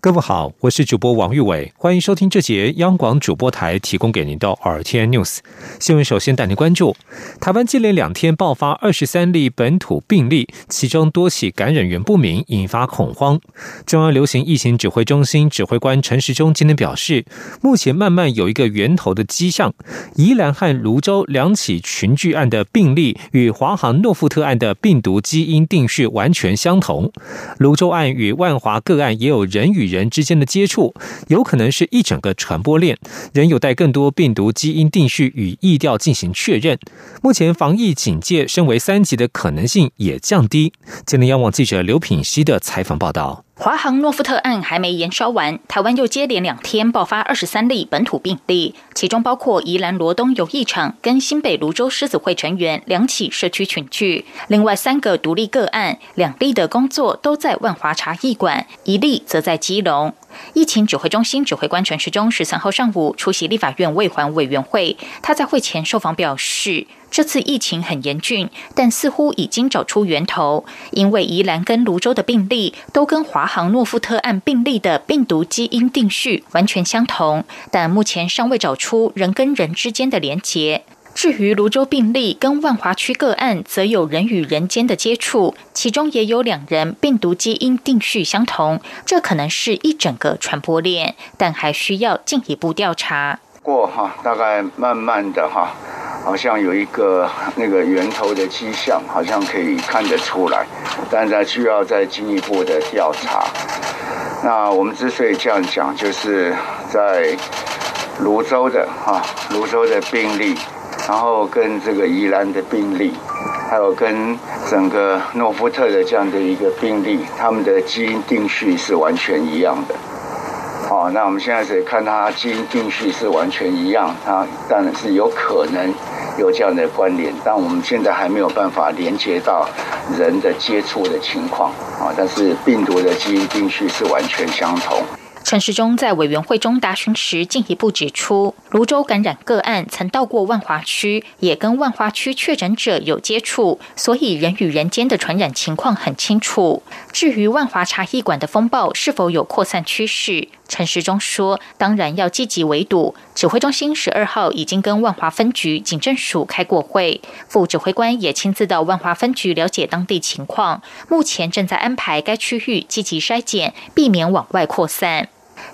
各位好，我是主播王玉伟，欢迎收听这节央广主播台提供给您的 RTN News 新闻。首先带您关注，台湾接连两天爆发二十三例本土病例，其中多起感染源不明，引发恐慌。中央流行疫情指挥中心指挥官陈时中今天表示，目前慢慢有一个源头的迹象。宜兰和泸州两起群聚案的病例与华航诺富特案的病毒基因定序完全相同。泸州案与万华个案也有人与人人之间的接触，有可能是一整个传播链，仍有待更多病毒基因定序与疫调进行确认。目前防疫警戒升为三级的可能性也降低。今天央网记者刘品希的采访报道。华航诺夫特案还没延烧完，台湾又接连两天爆发二十三例本土病例，其中包括宜兰罗东游艺场跟新北泸州狮子会成员两起社区群聚，另外三个独立个案，两例的工作都在万华茶艺馆，一例则在基隆。疫情指挥中心指挥官陈时中十三号上午出席立法院卫环委员会，他在会前受访表示。这次疫情很严峻，但似乎已经找出源头。因为宜兰跟泸州的病例都跟华航诺夫特案病例的病毒基因定序完全相同，但目前尚未找出人跟人之间的连结。至于泸州病例跟万华区个案，则有人与人间的接触，其中也有两人病毒基因定序相同，这可能是一整个传播链，但还需要进一步调查。过哈，大概慢慢的哈。好像有一个那个源头的迹象，好像可以看得出来，但是需要再进一步的调查。那我们之所以这样讲，就是在泸州的哈，泸州的病例，然后跟这个宜兰的病例，还有跟整个诺福特的这样的一个病例，他们的基因定序是完全一样的。好，那我们现在是看它基因定序是完全一样，它当然是有可能。有这样的关联，但我们现在还没有办法连接到人的接触的情况啊。但是病毒的基因定序是完全相同。陈时中在委员会中答询时，进一步指出，泸州感染个案曾到过万华区，也跟万华区确诊者有接触，所以人与人间的传染情况很清楚。至于万华茶艺馆的风暴是否有扩散趋势？陈时中说：“当然要积极围堵。指挥中心十二号已经跟万华分局警政署开过会，副指挥官也亲自到万华分局了解当地情况，目前正在安排该区域积极筛检，避免往外扩散。”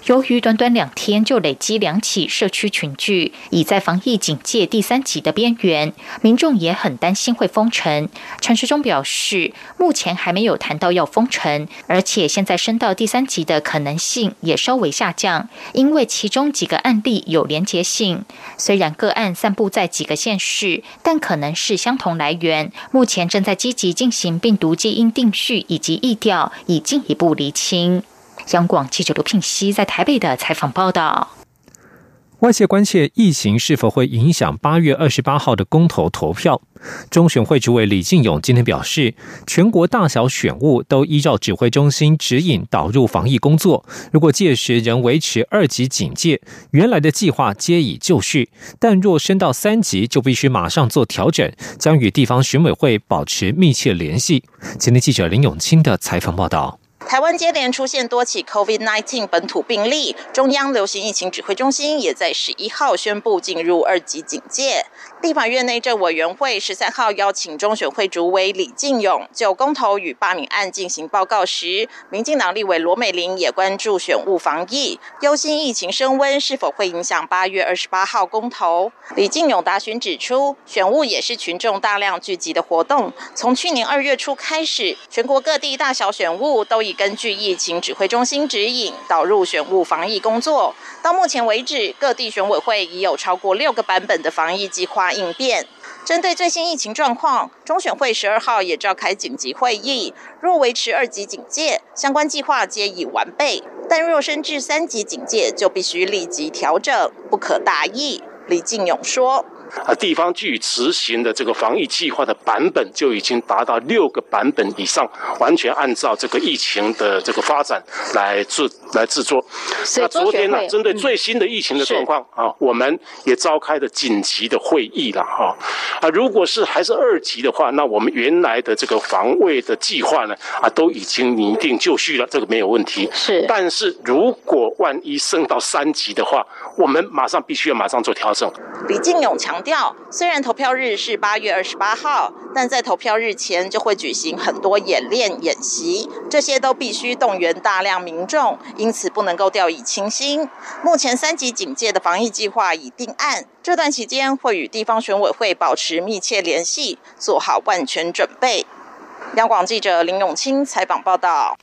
由于短短两天就累积两起社区群聚，已在防疫警戒第三级的边缘，民众也很担心会封城。陈时中表示，目前还没有谈到要封城，而且现在升到第三级的可能性也稍微下降，因为其中几个案例有连结性。虽然个案散布在几个县市，但可能是相同来源。目前正在积极进行病毒基因定序以及疫调，以进一步厘清。央广记者刘聘熙在台北的采访报道：外界关切疫情是否会影响八月二十八号的公投投票。中选会主委李进勇今天表示，全国大小选务都依照指挥中心指引导入防疫工作。如果届时仍维持二级警戒，原来的计划皆已就绪；但若升到三级，就必须马上做调整，将与地方选委会保持密切联系。今天记者林永清的采访报道。台湾接连出现多起 COVID-19 本土病例，中央流行疫情指挥中心也在十一号宣布进入二级警戒。立法院内政委员会十三号邀请中选会主委李进勇就公投与罢免案进行报告时，民进党立委罗美玲也关注选务防疫，忧心疫情升温是否会影响八月二十八号公投。李进勇答询指出，选务也是群众大量聚集的活动，从去年二月初开始，全国各地大小选务都已根据疫情指挥中心指引导入选务防疫工作。到目前为止，各地选委会已有超过六个版本的防疫计划。应变针对最新疫情状况，中选会十二号也召开紧急会议。若维持二级警戒，相关计划皆已完备；但若升至三级警戒，就必须立即调整，不可大意。李进勇说。啊，地方去执行的这个防疫计划的版本就已经达到六个版本以上，完全按照这个疫情的这个发展来制来制作。那昨天呢，针对最新的疫情的状况啊，我们也召开了紧急的会议了哈。啊，如果是还是二级的话，那我们原来的这个防卫的计划呢，啊，都已经拟定就绪了，这个没有问题。是，但是如果万一升到三级的话，我们马上必须要马上做调整。李进勇强调，虽然投票日是八月二十八号，但在投票日前就会举行很多演练演习，这些都必须动员大量民众，因此不能够掉以轻心。目前三级警戒的防疫计划已定案，这段期间会与地方选委会保持密切联系，做好万全准备。央广记者林永清采访报道。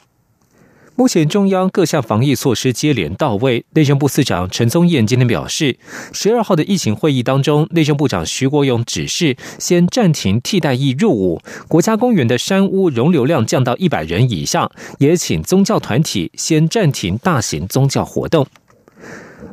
目前中央各项防疫措施接连到位。内政部司长陈宗彦今天表示，十二号的疫情会议当中，内政部长徐国勇指示先暂停替代役入伍，国家公园的山屋容流量降到一百人以上，也请宗教团体先暂停大型宗教活动。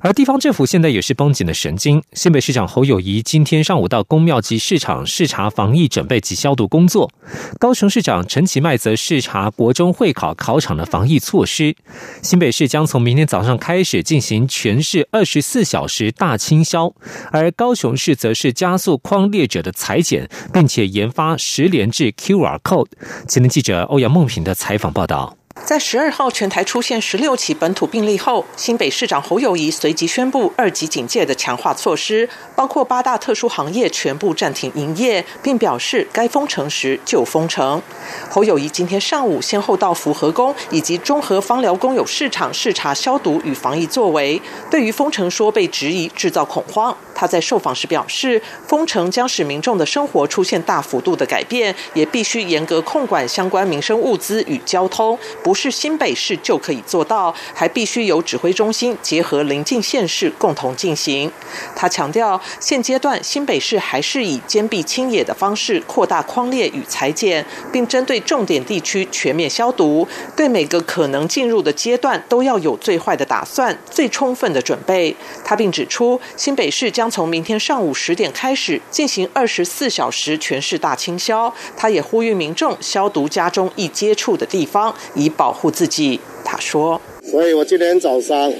而地方政府现在也是绷紧了神经。新北市长侯友谊今天上午到公庙及市场视察防疫准备及消毒工作。高雄市长陈其迈则视察国中会考考场的防疫措施。新北市将从明天早上开始进行全市二十四小时大清消，而高雄市则是加速框列者的裁剪，并且研发十连制 QR code。今天记者欧阳梦平的采访报道。在十二号全台出现十六起本土病例后，新北市长侯友谊随即宣布二级警戒的强化措施，包括八大特殊行业全部暂停营业，并表示该封城时就封城。侯友谊今天上午先后到福和宫以及中和芳疗公有市场视察消毒与防疫作为，对于封城说被质疑制造恐慌。他在受访时表示，封城将使民众的生活出现大幅度的改变，也必须严格控管相关民生物资与交通，不是新北市就可以做到，还必须由指挥中心结合邻近县市共同进行。他强调，现阶段新北市还是以坚壁清野的方式扩大框列与裁剪，并针对重点地区全面消毒，对每个可能进入的阶段都要有最坏的打算、最充分的准备。他并指出，新北市将从明天上午十点开始进行二十四小时全市大清消。他也呼吁民众消毒家中易接触的地方，以保护自己。他说：“所以我今天早上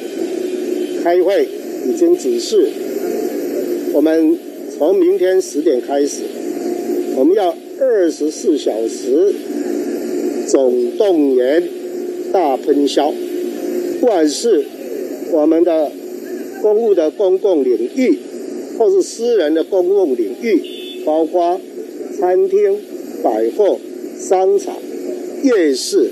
开会已经指示，我们从明天十点开始，我们要二十四小时总动员大喷销，不管是我们的公务的公共领域。”或是私人的公共领域，包括餐厅、百货、商场、夜市。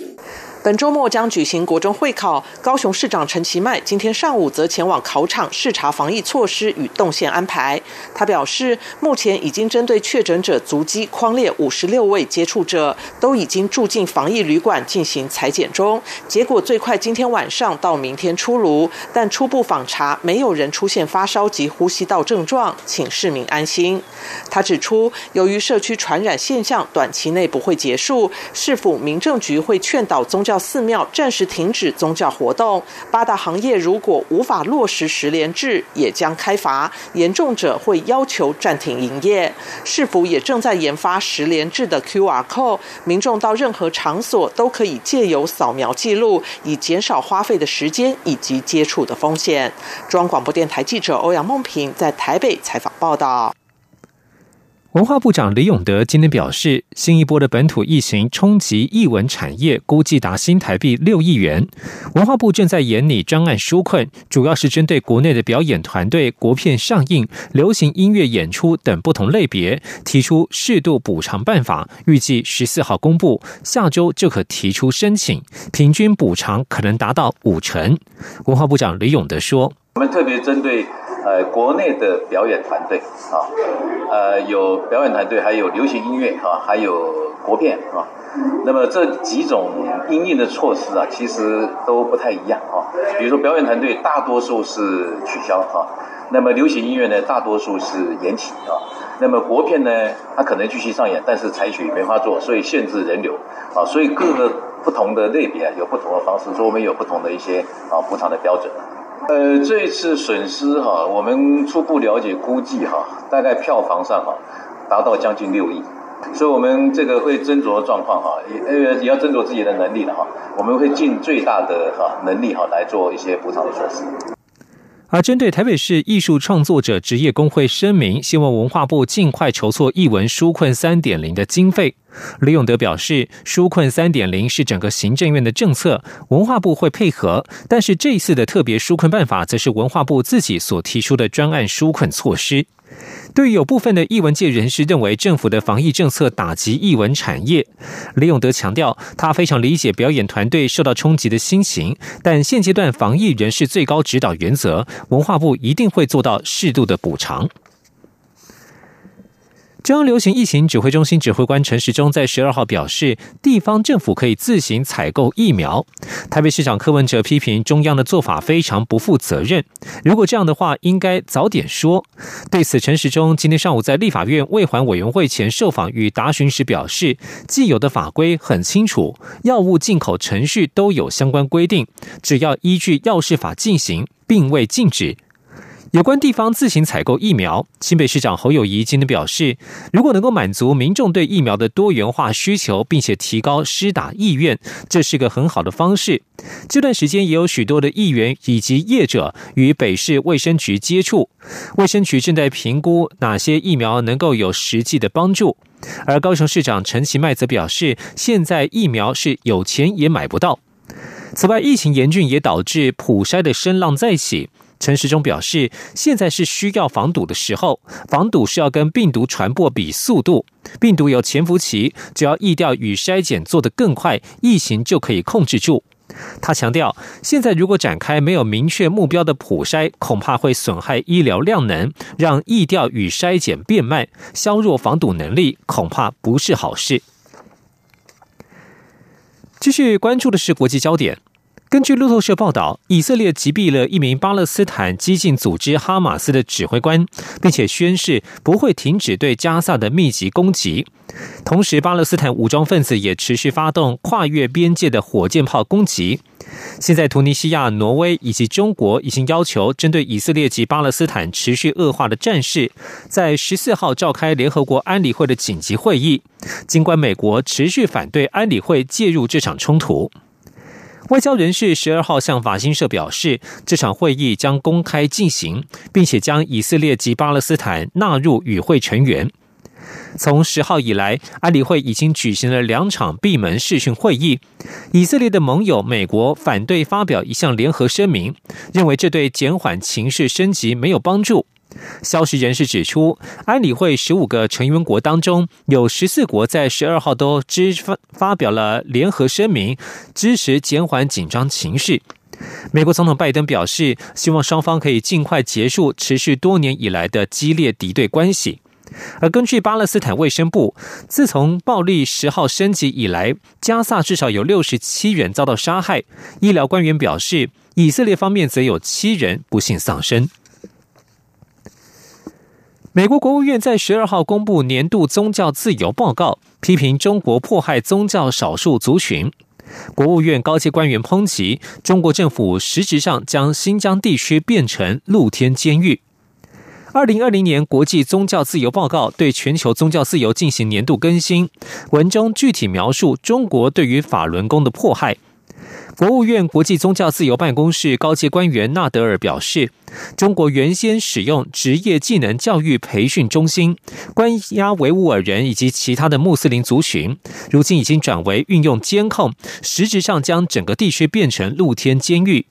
本周末将举行国中会考，高雄市长陈其迈今天上午则前往考场视察防疫措施与动线安排。他表示，目前已经针对确诊者足迹框列五十六位接触者，都已经住进防疫旅馆进行裁剪中，结果最快今天晚上到明天出炉。但初步访查，没有人出现发烧及呼吸道症状，请市民安心。他指出，由于社区传染现象短期内不会结束，市府民政局会劝导宗教。寺庙暂时停止宗教活动，八大行业如果无法落实十连制，也将开罚，严重者会要求暂停营业。市府也正在研发十连制的 QR code，民众到任何场所都可以借由扫描记录，以减少花费的时间以及接触的风险。中央广播电台记者欧阳梦平在台北采访报道。文化部长李永德今天表示，新一波的本土疫情冲击艺文产业，估计达新台币六亿元。文化部正在研拟专案纾困，主要是针对国内的表演团队、国片上映、流行音乐演出等不同类别，提出适度补偿办法。预计十四号公布，下周就可提出申请，平均补偿可能达到五成。文化部长李永德说：“我们特别针对。”呃，国内的表演团队啊，呃，有表演团队，还有流行音乐啊，还有国片啊。那么这几种应应的措施啊，其实都不太一样啊。比如说表演团队，大多数是取消啊；那么流行音乐呢，大多数是延期啊；那么国片呢，它可能继续上演，但是采取梅花座，所以限制人流啊。所以各个不同的类别有不同的方式，所以我们有不同的一些啊补偿的标准。呃，这一次损失哈，我们初步了解估计哈，大概票房上哈，达到将近六亿，所以我们这个会斟酌状况哈，也呃也要斟酌自己的能力了哈，我们会尽最大的哈能力哈来做一些补偿的措施。而针对台北市艺术创作者职业工会声明，希望文化部尽快筹措艺文纾困三点零的经费。李永德表示，纾困三点零是整个行政院的政策，文化部会配合，但是这一次的特别纾困办法，则是文化部自己所提出的专案纾困措施。对于有部分的艺文界人士认为政府的防疫政策打击艺文产业，李永德强调，他非常理解表演团队受到冲击的心情，但现阶段防疫仍是最高指导原则，文化部一定会做到适度的补偿。中央流行疫情指挥中心指挥官陈时中在十二号表示，地方政府可以自行采购疫苗。台北市长柯文哲批评中央的做法非常不负责任，如果这样的话，应该早点说。对此，陈时中今天上午在立法院卫环委员会前受访与答询时表示，既有的法规很清楚，药物进口程序都有相关规定，只要依据药事法进行，并未禁止。有关地方自行采购疫苗，新北市长侯友谊今天表示，如果能够满足民众对疫苗的多元化需求，并且提高施打意愿，这是个很好的方式。这段时间也有许多的议员以及业者与北市卫生局接触，卫生局正在评估哪些疫苗能够有实际的帮助。而高雄市长陈其迈则表示，现在疫苗是有钱也买不到。此外，疫情严峻也导致普筛的声浪再起。陈时中表示，现在是需要防堵的时候，防堵是要跟病毒传播比速度，病毒有潜伏期，只要疫调与筛检做得更快，疫情就可以控制住。他强调，现在如果展开没有明确目标的普筛，恐怕会损害医疗量能，让疫调与筛检变慢，削弱防堵能力，恐怕不是好事。继续关注的是国际焦点。根据路透社报道，以色列击毙了一名巴勒斯坦激进组织哈马斯的指挥官，并且宣誓不会停止对加萨的密集攻击。同时，巴勒斯坦武装分子也持续发动跨越边界的火箭炮攻击。现在，突尼西亚、挪威以及中国已经要求针对以色列及巴勒斯坦持续恶化的战事，在十四号召开联合国安理会的紧急会议。尽管美国持续反对安理会介入这场冲突。外交人士十二号向法新社表示，这场会议将公开进行，并且将以色列及巴勒斯坦纳入与会成员。从十号以来，安理会已经举行了两场闭门视讯会议。以色列的盟友美国反对发表一项联合声明，认为这对减缓情势升级没有帮助。消息人士指出，安理会十五个成员国当中，有十四国在十二号都支发发表了联合声明，支持减缓紧张情绪。美国总统拜登表示，希望双方可以尽快结束持续多年以来的激烈敌对关系。而根据巴勒斯坦卫生部，自从暴力十号升级以来，加萨至少有六十七人遭到杀害。医疗官员表示，以色列方面则有七人不幸丧生。美国国务院在十二号公布年度宗教自由报告，批评中国迫害宗教少数族群。国务院高阶官员抨击中国政府实质上将新疆地区变成露天监狱。二零二零年国际宗教自由报告对全球宗教自由进行年度更新，文中具体描述中国对于法轮功的迫害。国务院国际宗教自由办公室高级官员纳德尔表示，中国原先使用职业技能教育培训中心关押维吾尔人以及其他的穆斯林族群，如今已经转为运用监控，实质上将整个地区变成露天监狱。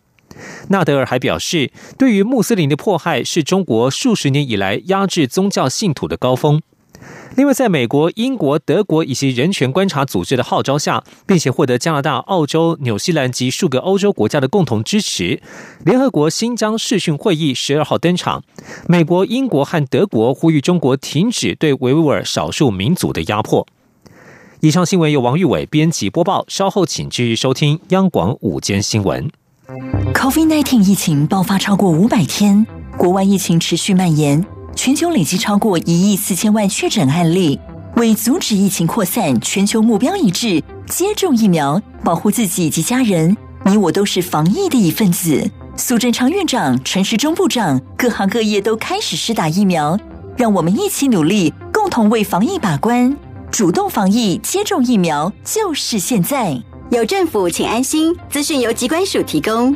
纳德尔还表示，对于穆斯林的迫害是中国数十年以来压制宗教信徒的高峰。另外，在美国、英国、德国以及人权观察组织的号召下，并且获得加拿大、澳洲、纽西兰及数个欧洲国家的共同支持，联合国新疆视讯会议十二号登场。美国、英国和德国呼吁中国停止对维吾尔少数民族的压迫。以上新闻由王玉伟编辑播报，稍后请继续收听央广午间新闻。COVID-19 疫情爆发超过五百天，国外疫情持续蔓延。全球累计超过一亿四千万确诊案例，为阻止疫情扩散，全球目标一致：接种疫苗，保护自己及家人。你我都是防疫的一份子。苏贞昌院长、陈时中部长，各行各业都开始施打疫苗，让我们一起努力，共同为防疫把关。主动防疫，接种疫苗就是现在。有政府，请安心。资讯由机关署提供。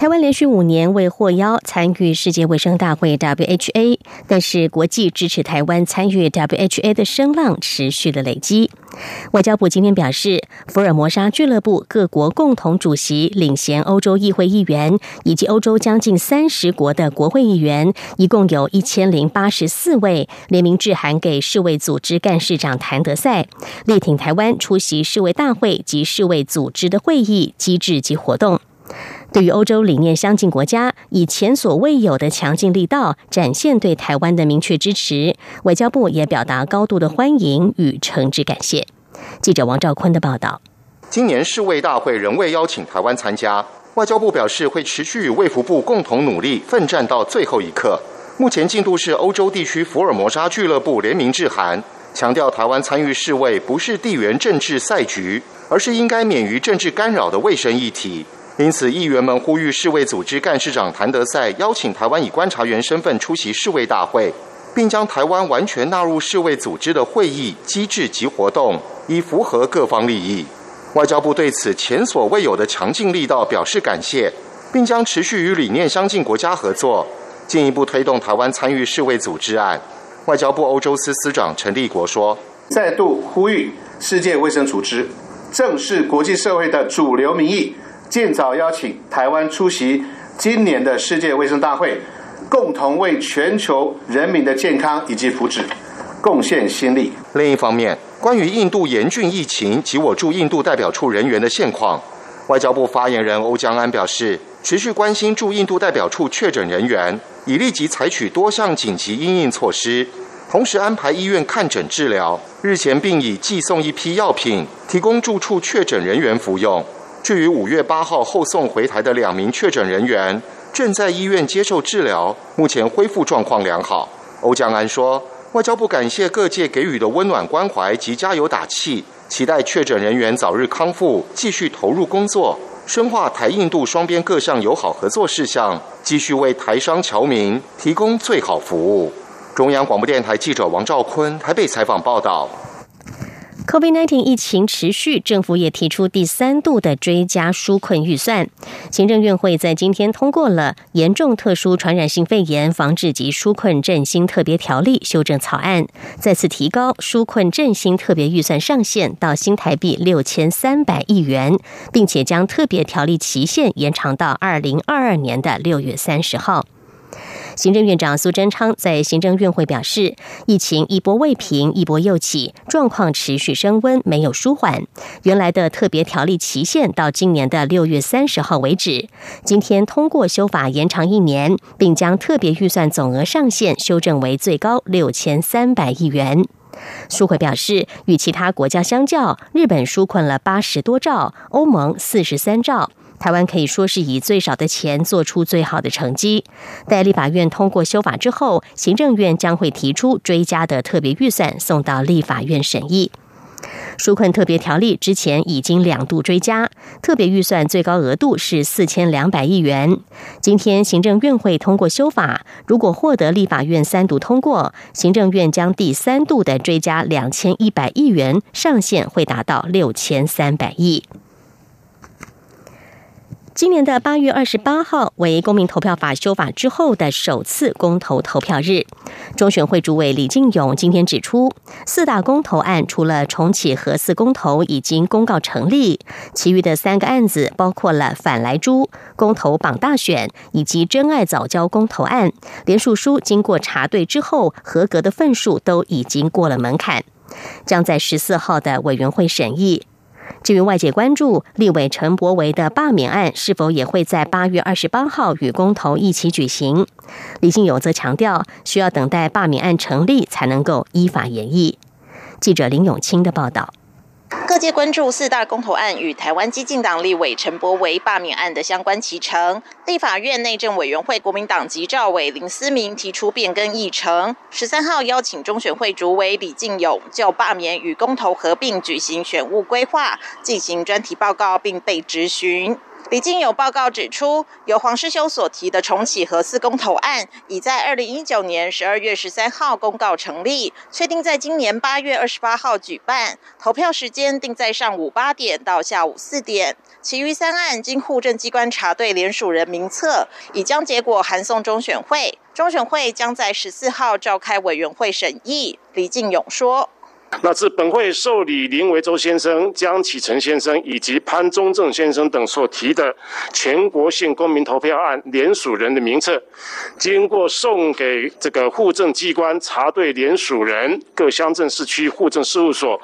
台湾连续五年未获邀参与世界卫生大会 （WHA），但是国际支持台湾参与 WHA 的声浪持续的累积。外交部今天表示，福尔摩沙俱乐部各国共同主席领衔欧洲议会议员以及欧洲将近三十国的国会议员，一共有一千零八十四位，联名致函给世卫组织干事长谭德赛，力挺台湾出席世卫大会及世卫组织的会议机制及活动。对于欧洲理念相近国家以前所未有的强劲力道展现对台湾的明确支持，外交部也表达高度的欢迎与诚挚感谢。记者王兆坤的报道：今年世卫大会仍未邀请台湾参加，外交部表示会持续与卫福部共同努力，奋战到最后一刻。目前进度是欧洲地区福尔摩沙俱乐部联名致函，强调台湾参与世卫不是地缘政治赛局，而是应该免于政治干扰的卫生议题。因此，议员们呼吁世卫组织干事长谭德赛邀请台湾以观察员身份出席世卫大会，并将台湾完全纳入世卫组织的会议机制及活动，以符合各方利益。外交部对此前所未有的强劲力道表示感谢，并将持续与理念相近国家合作，进一步推动台湾参与世卫组织案。外交部欧洲司司长陈立国说：“再度呼吁世界卫生组织正视国际社会的主流民意。”尽早邀请台湾出席今年的世界卫生大会，共同为全球人民的健康以及福祉贡献心力。另一方面，关于印度严峻疫情及我驻印度代表处人员的现况，外交部发言人欧江安表示，持续关心驻印度代表处确诊人员，已立即采取多项紧急应应措施，同时安排医院看诊治疗。日前并已寄送一批药品，提供驻处确诊人员服用。至于五月八号后送回台的两名确诊人员，正在医院接受治疗，目前恢复状况良好。欧江安说：“外交部感谢各界给予的温暖关怀及加油打气，期待确诊人员早日康复，继续投入工作，深化台印度双边各项友好合作事项，继续为台商侨民提供最好服务。”中央广播电台记者王兆坤台北采访报道。COVID-19 疫情持续，政府也提出第三度的追加纾困预算。行政院会在今天通过了《严重特殊传染性肺炎防治及纾困振兴特别条例》修正草案，再次提高纾困振兴特别预算上限到新台币六千三百亿元，并且将特别条例期限延长到二零二二年的六月三十号。行政院长苏贞昌在行政院会表示，疫情一波未平，一波又起，状况持续升温，没有舒缓。原来的特别条例期限到今年的六月三十号为止，今天通过修法延长一年，并将特别预算总额上限修正为最高六千三百亿元。苏会表示，与其他国家相较，日本纾困了八十多兆，欧盟四十三兆。台湾可以说是以最少的钱做出最好的成绩。待立法院通过修法之后，行政院将会提出追加的特别预算送到立法院审议。纾困特别条例之前已经两度追加，特别预算最高额度是四千两百亿元。今天行政院会通过修法，如果获得立法院三读通过，行政院将第三度的追加两千一百亿元，上限会达到六千三百亿。今年的八月二十八号为公民投票法修法之后的首次公投投票日。中选会主委李进勇今天指出，四大公投案除了重启核四公投已经公告成立，其余的三个案子包括了反来珠公投榜大选以及真爱早教公投案，连署书经过查对之后，合格的份数都已经过了门槛，将在十四号的委员会审议。至于外界关注立委陈柏维的罢免案是否也会在八月二十八号与公投一起举行，李信友则强调，需要等待罢免案成立才能够依法演绎。记者林永清的报道。各界关注四大公投案与台湾激进党立委陈柏惟罢免案的相关启程。立法院内政委员会国民党籍赵伟林思明提出变更议程，十三号邀请中选会主委李进勇就罢免与公投合并举行选务规划进行专题报告，并被质询。李经有报告指出，由黄世修所提的重启核四公投案，已在二零一九年十二月十三号公告成立，确定在今年八月二十八号举办，投票时间定在上午八点到下午四点。其余三案经户政机关查对联署人名册，已将结果函送中选会，中选会将在十四号召开委员会审议。李进勇说。那自本会受理林维洲先生、江启臣先生以及潘宗正先生等所提的全国性公民投票案联署人的名册，经过送给这个户政机关查对联署人，各乡镇市区户政事务所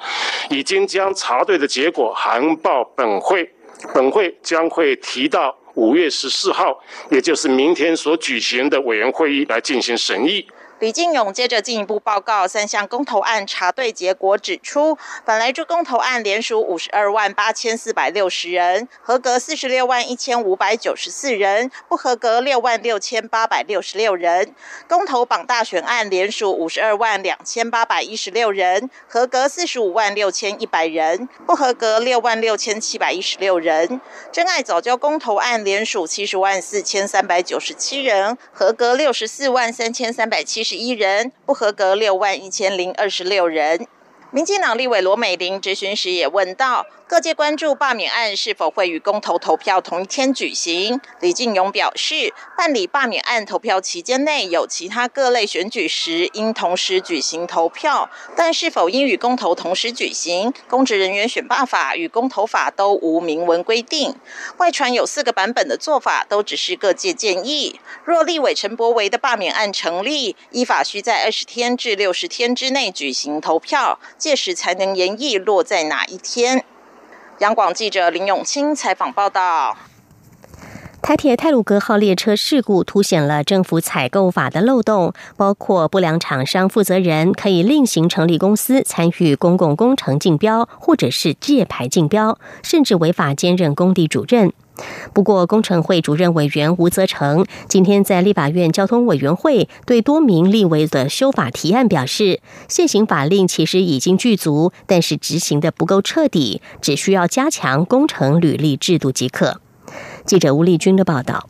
已经将查对的结果函报本会，本会将会提到五月十四号，也就是明天所举行的委员会议来进行审议。李进勇接着进一步报告三项公投案查对结果，指出，本来这公投案连署五十二万八千四百六十人，合格四十六万一千五百九十四人，不合格六万六千八百六十六人。公投榜大选案连署五十二万两千八百一十六人，合格四十五万六千一百人，不合格六万六千七百一十六人。真爱早教公投案连署七十万四千三百九十七人，合格六十四万三千三百七十一人，不合格六万一千零二十六人。民进党立委罗美玲质询时也问到。各界关注罢免案是否会与公投投票同一天举行。李进勇表示，办理罢免案投票期间内有其他各类选举时，应同时举行投票，但是否应与公投同时举行，公职人员选罢法与公投法都无明文规定。外传有四个版本的做法，都只是各界建议。若立委陈柏维的罢免案成立，依法需在二十天至六十天之内举行投票，届时才能研议落在哪一天。央广记者林永清采访报道：台铁泰鲁格号列车事故凸显了政府采购法的漏洞，包括不良厂商负责人可以另行成立公司参与公共工程竞标，或者是借牌竞标，甚至违法兼任工地主任。不过，工程会主任委员吴泽成今天在立法院交通委员会对多名立委的修法提案表示，现行法令其实已经具足，但是执行的不够彻底，只需要加强工程履历制度即可。记者吴丽君的报道。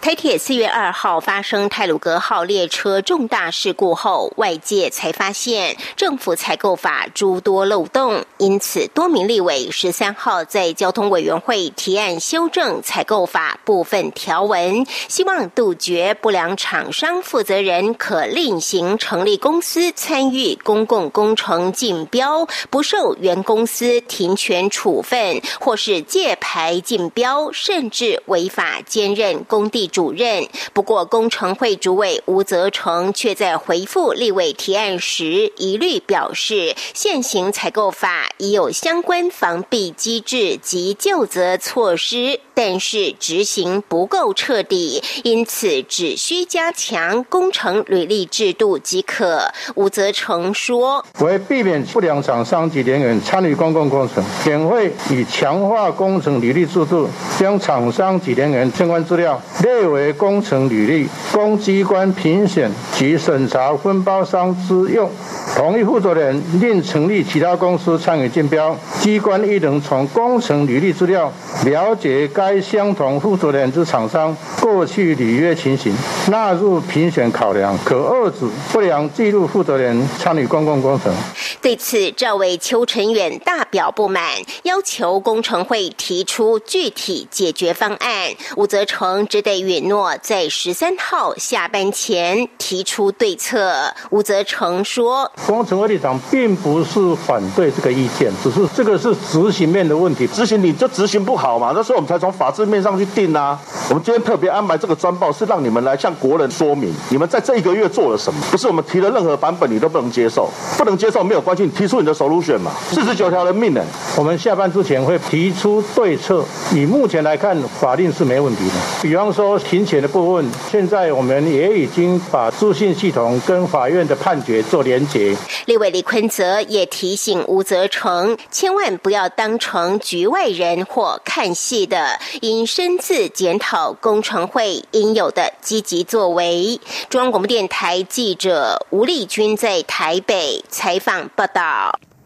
台铁四月二号发生泰鲁格号列车重大事故后，外界才发现政府采购法诸多漏洞，因此多名立委十三号在交通委员会提案修正采购法部分条文，希望杜绝不良厂商负责人可另行成立公司参与公共工程竞标，不受原公司停权处分，或是借牌竞标，甚至违法兼任。工地主任，不过工程会主委吴泽成却在回复立委提案时，一律表示现行采购法已有相关防弊机制及救责措施，但是执行不够彻底，因此只需加强工程履历制度即可。吴泽成说：“为避免不良厂商及人员参与公共工程，检会以强化工程履历制度，将厂商及人员相关资料。”列为工程履历，供机关评选及审查分包商之用。同一负责人另成立其他公司参与竞标，机关亦能从工程履历资料了解该相同负责人之厂商过去履约情形，纳入评选考量，可遏制不良记录负责人参与公共工程。对此，赵伟邱成远大表不满，要求工程会提出具体解决方案。吴泽成只得允诺在十三号下班前提出对策。吴泽成说：“工程会立场并不是反对这个意见，只是这个是执行面的问题，执行你就执行不好嘛。那时候我们才从法制面上去定啊。我们今天特别安排这个专报，是让你们来向国人说明，你们在这一个月做了什么。不是我们提了任何版本你都不能接受，不能接受没有。”关心，提出你的手入选嘛。四十九条人命呢，我们下班之前会提出对策。以目前来看，法令是没问题的。比方说庭前的部分，现在我们也已经把资讯系统跟法院的判决做连结。立委李坤泽也提醒吴泽成，千万不要当成局外人或看戏的，应深自检讨工程会应有的积极作为。中央广播电台记者吴丽君在台北采访报道。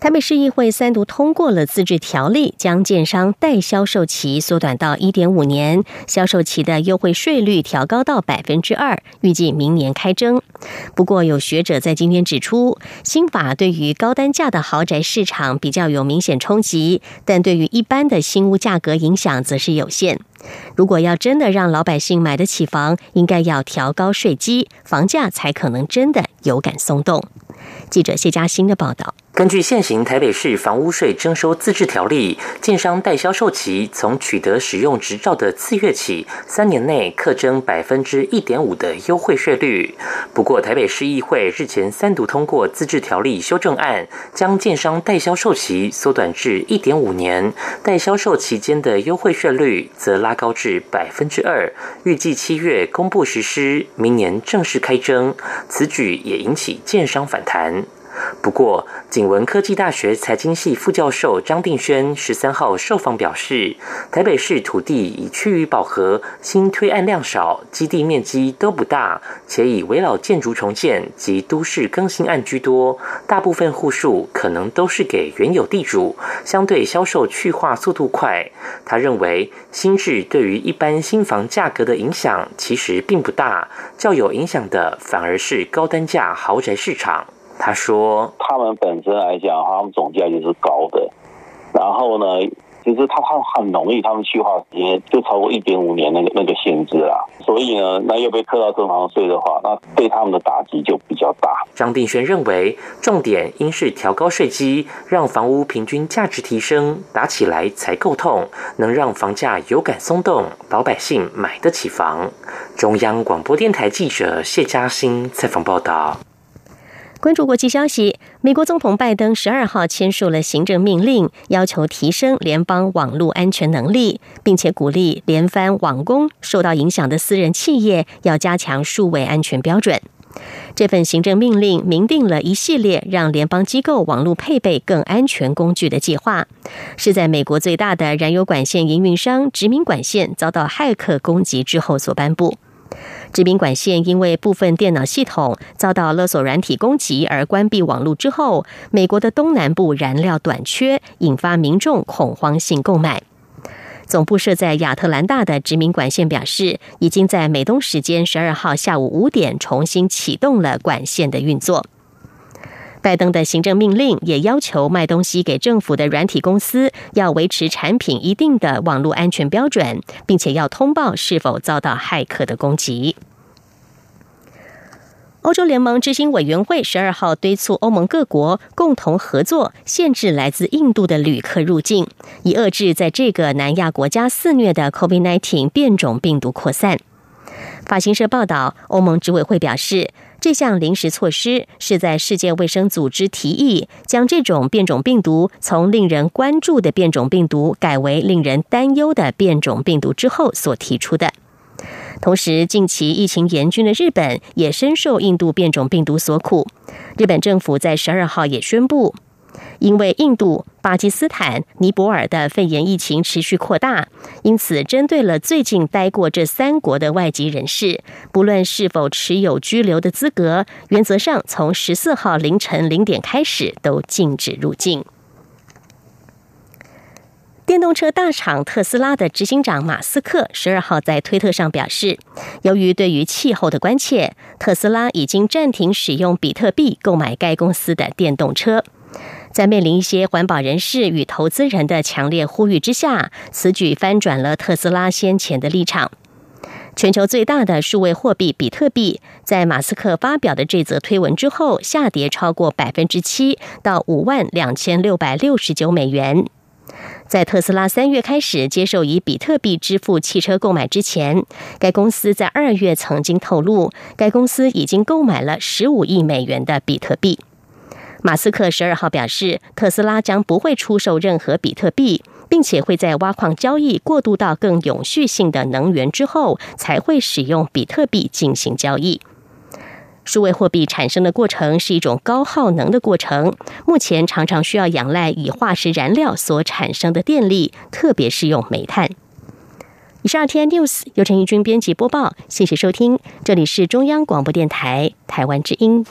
台北市议会三读通过了自治条例，将建商代销售期缩短到一点五年，销售期的优惠税率调高到百分之二，预计明年开征。不过，有学者在今天指出，新法对于高单价的豪宅市场比较有明显冲击，但对于一般的新屋价格影响则是有限。如果要真的让老百姓买得起房，应该要调高税基，房价才可能真的有感松动。记者谢嘉欣的报道。根据现行台北市房屋税征收自治条例，建商代销售期从取得使用执照的次月起，三年内课征百分之一点五的优惠税率。不过，台北市议会日前三读通过自治条例修正案，将建商代销售期缩短至一点五年，代销售期间的优惠税率则拉高至百分之二，预计七月公布实施，明年正式开征。此举也引起建商反弹。不过，景文科技大学财经系副教授张定轩十三号受访表示，台北市土地已趋于饱和、新推案量少、基地面积都不大，且以围绕建筑重建及都市更新案居多，大部分户数可能都是给原有地主，相对销售去化速度快。他认为，新制对于一般新房价格的影响其实并不大，较有影响的反而是高单价豪宅市场。他说：“他们本身来讲，他们总价就是高的，然后呢，其实他他很容易，他们去化时间就超过一点五年那个那个限制啦。所以呢，那又被扣到正房税的话，那对他们的打击就比较大。”张定轩认为，重点应是调高税基，让房屋平均价值提升，打起来才够痛，能让房价有感松动，老百姓买得起房。中央广播电台记者谢嘉欣采访报道。关注国际消息，美国总统拜登十二号签署了行政命令，要求提升联邦网络安全能力，并且鼓励连番网工受到影响的私人企业要加强数位安全标准。这份行政命令明定了一系列让联邦机构网络配备更安全工具的计划，是在美国最大的燃油管线营运商殖民管线遭到骇客攻击之后所颁布。殖民管线因为部分电脑系统遭到勒索软体攻击而关闭网络之后，美国的东南部燃料短缺，引发民众恐慌性购买。总部设在亚特兰大的殖民管线表示，已经在美东时间十二号下午五点重新启动了管线的运作。拜登的行政命令也要求卖东西给政府的软体公司要维持产品一定的网络安全标准，并且要通报是否遭到骇客的攻击。欧洲联盟执行委员会十二号敦促欧盟各国共同合作，限制来自印度的旅客入境，以遏制在这个南亚国家肆虐的 COVID-19 变种病毒扩散。法新社报道，欧盟执委会表示。这项临时措施是在世界卫生组织提议将这种变种病毒从令人关注的变种病毒改为令人担忧的变种病毒之后所提出的。同时，近期疫情严峻的日本也深受印度变种病毒所苦。日本政府在十二号也宣布。因为印度、巴基斯坦、尼泊尔的肺炎疫情持续扩大，因此针对了最近待过这三国的外籍人士，不论是否持有居留的资格，原则上从十四号凌晨零点开始都禁止入境。电动车大厂特斯拉的执行长马斯克十二号在推特上表示，由于对于气候的关切，特斯拉已经暂停使用比特币购买该公司的电动车。在面临一些环保人士与投资人的强烈呼吁之下，此举翻转了特斯拉先前的立场。全球最大的数位货币比特币，在马斯克发表的这则推文之后，下跌超过百分之七，到五万两千六百六十九美元。在特斯拉三月开始接受以比特币支付汽车购买之前，该公司在二月曾经透露，该公司已经购买了十五亿美元的比特币。马斯克十二号表示，特斯拉将不会出售任何比特币，并且会在挖矿交易过渡到更永续性的能源之后，才会使用比特币进行交易。数位货币产生的过程是一种高耗能的过程，目前常常需要仰赖以化石燃料所产生的电力，特别是用煤炭。以上 T N News 由陈义军编辑播报，谢谢收听，这里是中央广播电台台湾之音。